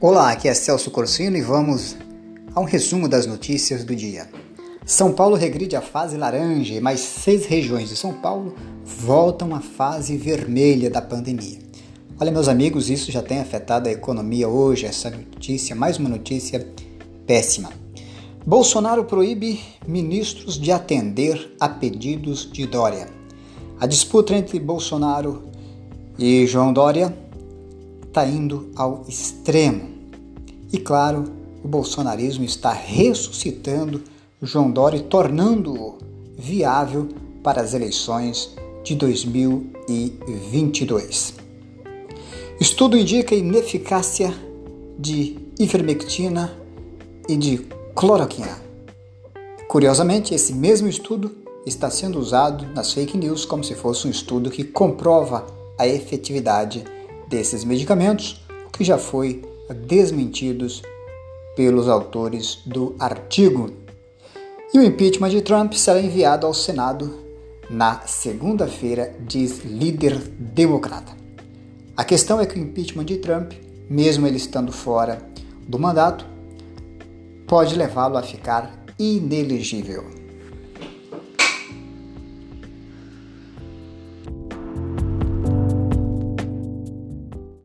Olá, aqui é Celso Corsino e vamos a um resumo das notícias do dia. São Paulo regride a fase laranja e mais seis regiões de São Paulo voltam à fase vermelha da pandemia. Olha, meus amigos, isso já tem afetado a economia hoje, essa notícia, mais uma notícia péssima. Bolsonaro proíbe ministros de atender a pedidos de Dória. A disputa entre Bolsonaro e João Dória está indo ao extremo. E claro, o bolsonarismo está ressuscitando João Dória, tornando-o viável para as eleições de 2022. Estudo indica ineficácia de ivermectina e de cloroquina. Curiosamente, esse mesmo estudo está sendo usado nas fake news como se fosse um estudo que comprova a efetividade desses medicamentos, o que já foi desmentidos pelos autores do artigo. E o impeachment de Trump será enviado ao Senado na segunda-feira, diz líder democrata. A questão é que o impeachment de Trump, mesmo ele estando fora do mandato, pode levá-lo a ficar inelegível.